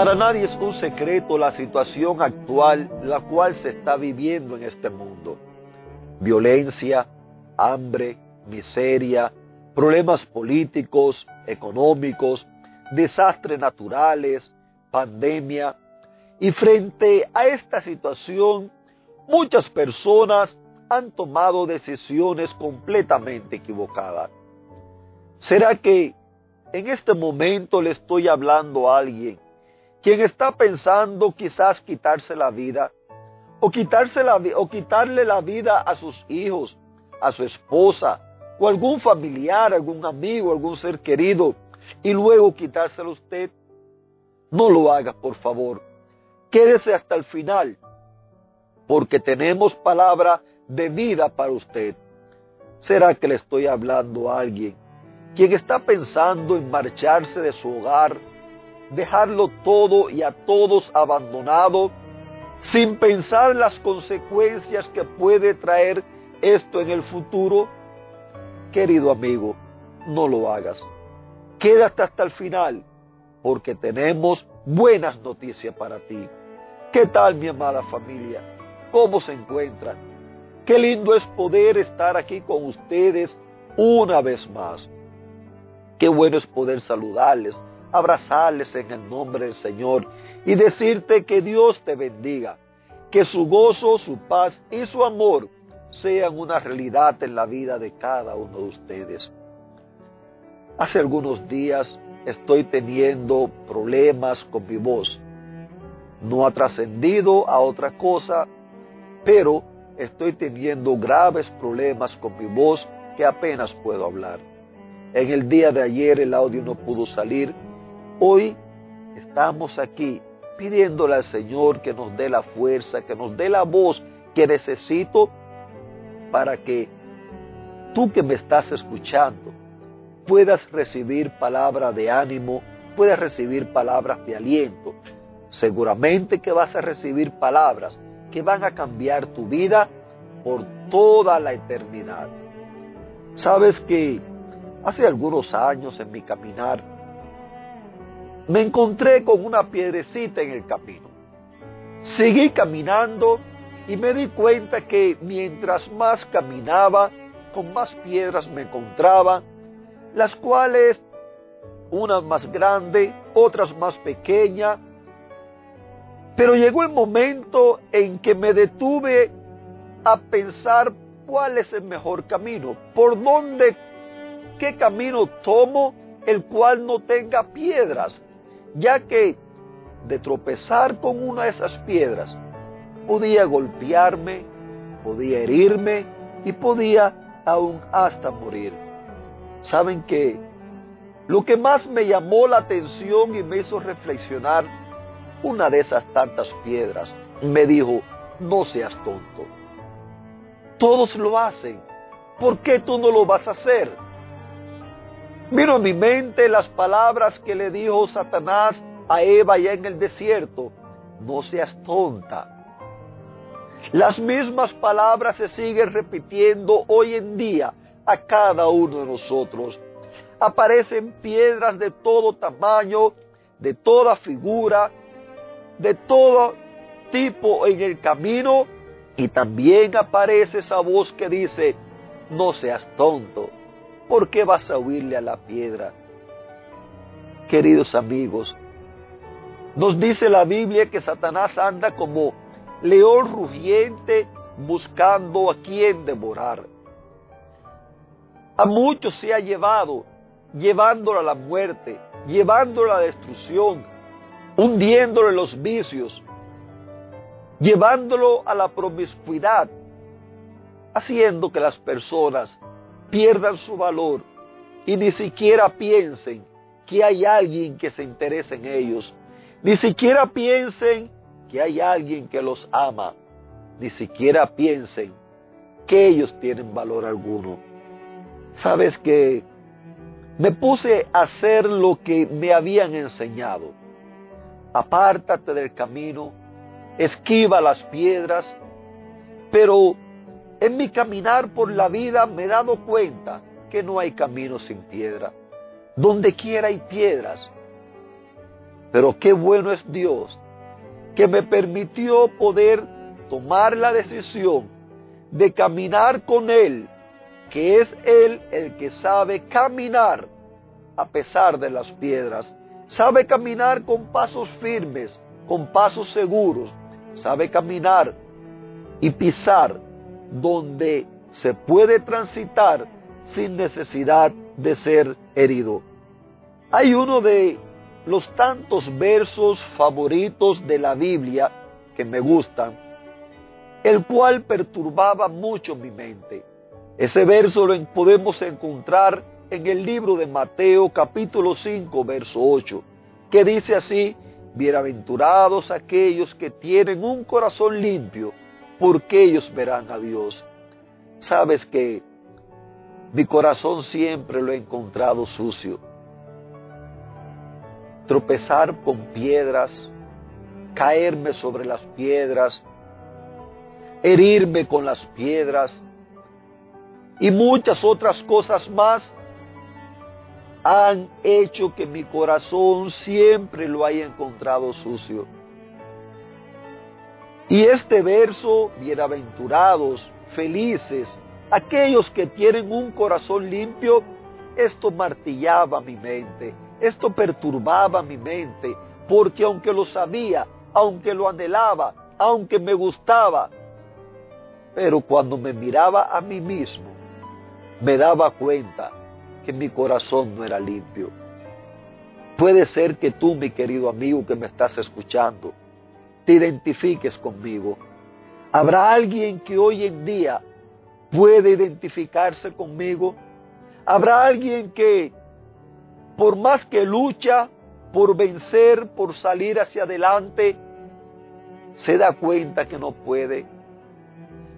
Para nadie es un secreto la situación actual, la cual se está viviendo en este mundo. Violencia, hambre, miseria, problemas políticos, económicos, desastres naturales, pandemia. Y frente a esta situación, muchas personas han tomado decisiones completamente equivocadas. ¿Será que en este momento le estoy hablando a alguien quien está pensando quizás quitarse la vida o, quitarse la, o quitarle la vida a sus hijos, a su esposa o algún familiar, algún amigo, algún ser querido y luego quitárselo a usted, no lo haga, por favor. Quédese hasta el final, porque tenemos palabra de vida para usted. ¿Será que le estoy hablando a alguien quien está pensando en marcharse de su hogar, dejarlo todo y a todos abandonado, sin pensar las consecuencias que puede traer esto en el futuro, querido amigo, no lo hagas. Quédate hasta el final, porque tenemos buenas noticias para ti. ¿Qué tal mi amada familia? ¿Cómo se encuentran? Qué lindo es poder estar aquí con ustedes una vez más. Qué bueno es poder saludarles, abrazarles en el nombre del Señor y decirte que Dios te bendiga, que su gozo, su paz y su amor sean una realidad en la vida de cada uno de ustedes. Hace algunos días estoy teniendo problemas con mi voz. No ha trascendido a otra cosa, pero estoy teniendo graves problemas con mi voz que apenas puedo hablar. En el día de ayer el audio no pudo salir Hoy estamos aquí pidiéndole al Señor que nos dé la fuerza, que nos dé la voz que necesito para que tú que me estás escuchando puedas recibir palabras de ánimo, puedas recibir palabras de aliento. Seguramente que vas a recibir palabras que van a cambiar tu vida por toda la eternidad. Sabes que hace algunos años en mi caminar me encontré con una piedrecita en el camino. Seguí caminando y me di cuenta que mientras más caminaba, con más piedras me encontraba, las cuales, unas más grandes, otras más pequeñas, pero llegó el momento en que me detuve a pensar cuál es el mejor camino, por dónde, qué camino tomo el cual no tenga piedras, ya que de tropezar con una de esas piedras podía golpearme, podía herirme y podía aún hasta morir. ¿Saben qué? Lo que más me llamó la atención y me hizo reflexionar, una de esas tantas piedras me dijo, no seas tonto. Todos lo hacen. ¿Por qué tú no lo vas a hacer? Vino a mi mente las palabras que le dijo Satanás a Eva ya en el desierto. No seas tonta. Las mismas palabras se siguen repitiendo hoy en día a cada uno de nosotros. Aparecen piedras de todo tamaño, de toda figura, de todo tipo en el camino y también aparece esa voz que dice, no seas tonto. ¿Por qué vas a huirle a la piedra? Queridos amigos, nos dice la Biblia que Satanás anda como león rugiente buscando a quien devorar. A muchos se ha llevado, llevándolo a la muerte, llevándolo a la destrucción, hundiéndolo en los vicios, llevándolo a la promiscuidad, haciendo que las personas pierdan su valor y ni siquiera piensen que hay alguien que se interese en ellos. Ni siquiera piensen que hay alguien que los ama. Ni siquiera piensen que ellos tienen valor alguno. Sabes que me puse a hacer lo que me habían enseñado. Apártate del camino, esquiva las piedras, pero en mi caminar por la vida me he dado cuenta que no hay camino sin piedra. Donde quiera hay piedras. Pero qué bueno es Dios que me permitió poder tomar la decisión de caminar con Él, que es Él el que sabe caminar a pesar de las piedras, sabe caminar con pasos firmes, con pasos seguros, sabe caminar y pisar donde se puede transitar sin necesidad de ser herido. Hay uno de los tantos versos favoritos de la Biblia que me gustan, el cual perturbaba mucho mi mente. Ese verso lo podemos encontrar en el libro de Mateo capítulo 5, verso 8, que dice así, Bienaventurados aquellos que tienen un corazón limpio, porque ellos verán a Dios. Sabes que mi corazón siempre lo he encontrado sucio. Tropezar con piedras, caerme sobre las piedras, herirme con las piedras y muchas otras cosas más han hecho que mi corazón siempre lo haya encontrado sucio. Y este verso, bienaventurados, felices, aquellos que tienen un corazón limpio, esto martillaba mi mente, esto perturbaba mi mente, porque aunque lo sabía, aunque lo anhelaba, aunque me gustaba, pero cuando me miraba a mí mismo, me daba cuenta que mi corazón no era limpio. Puede ser que tú, mi querido amigo que me estás escuchando, te identifiques conmigo. Habrá alguien que hoy en día puede identificarse conmigo. Habrá alguien que, por más que lucha por vencer, por salir hacia adelante, se da cuenta que no puede.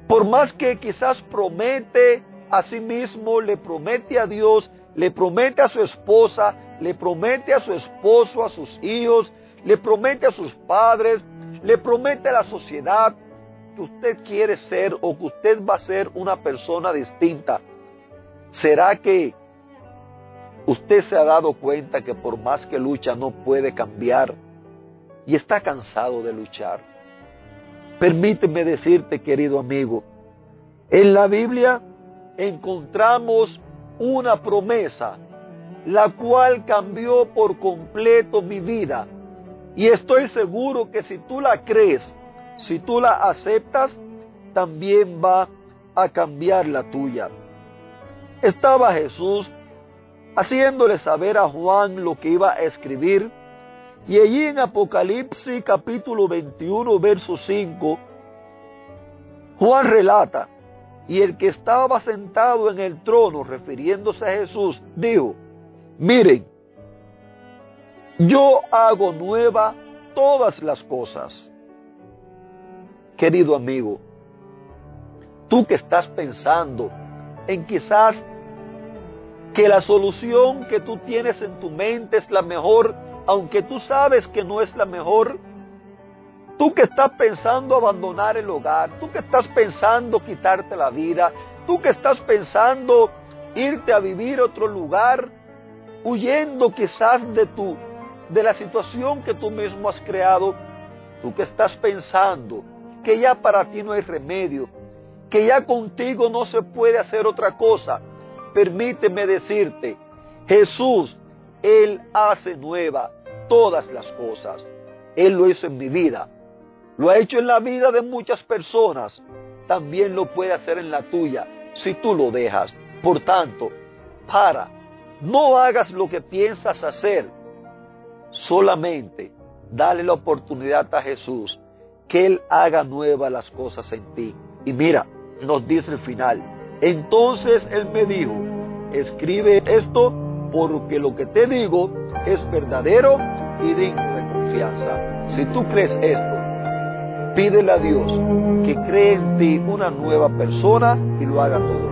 Por más que quizás promete a sí mismo, le promete a Dios, le promete a su esposa, le promete a su esposo, a sus hijos, le promete a sus padres, le promete a la sociedad que usted quiere ser o que usted va a ser una persona distinta. ¿Será que usted se ha dado cuenta que por más que lucha no puede cambiar y está cansado de luchar? Permíteme decirte, querido amigo, en la Biblia encontramos una promesa, la cual cambió por completo mi vida. Y estoy seguro que si tú la crees, si tú la aceptas, también va a cambiar la tuya. Estaba Jesús haciéndole saber a Juan lo que iba a escribir. Y allí en Apocalipsis capítulo 21, verso 5, Juan relata, y el que estaba sentado en el trono, refiriéndose a Jesús, dijo, miren, yo hago nueva todas las cosas. Querido amigo, tú que estás pensando en quizás que la solución que tú tienes en tu mente es la mejor, aunque tú sabes que no es la mejor, Tú que estás pensando abandonar el hogar, tú que estás pensando quitarte la vida, tú que estás pensando irte a vivir a otro lugar, huyendo quizás de tu de la situación que tú mismo has creado, tú que estás pensando que ya para ti no hay remedio, que ya contigo no se puede hacer otra cosa, permíteme decirte, Jesús, Él hace nueva todas las cosas. Él lo hizo en mi vida. Lo ha hecho en la vida de muchas personas. También lo puede hacer en la tuya si tú lo dejas. Por tanto, para. No hagas lo que piensas hacer. Solamente dale la oportunidad a Jesús que Él haga nuevas las cosas en ti. Y mira, nos dice el final. Entonces Él me dijo, Escribe esto porque lo que te digo es verdadero y digno de confianza. Si tú crees esto, pídele a Dios que cree en ti una nueva persona y lo haga todo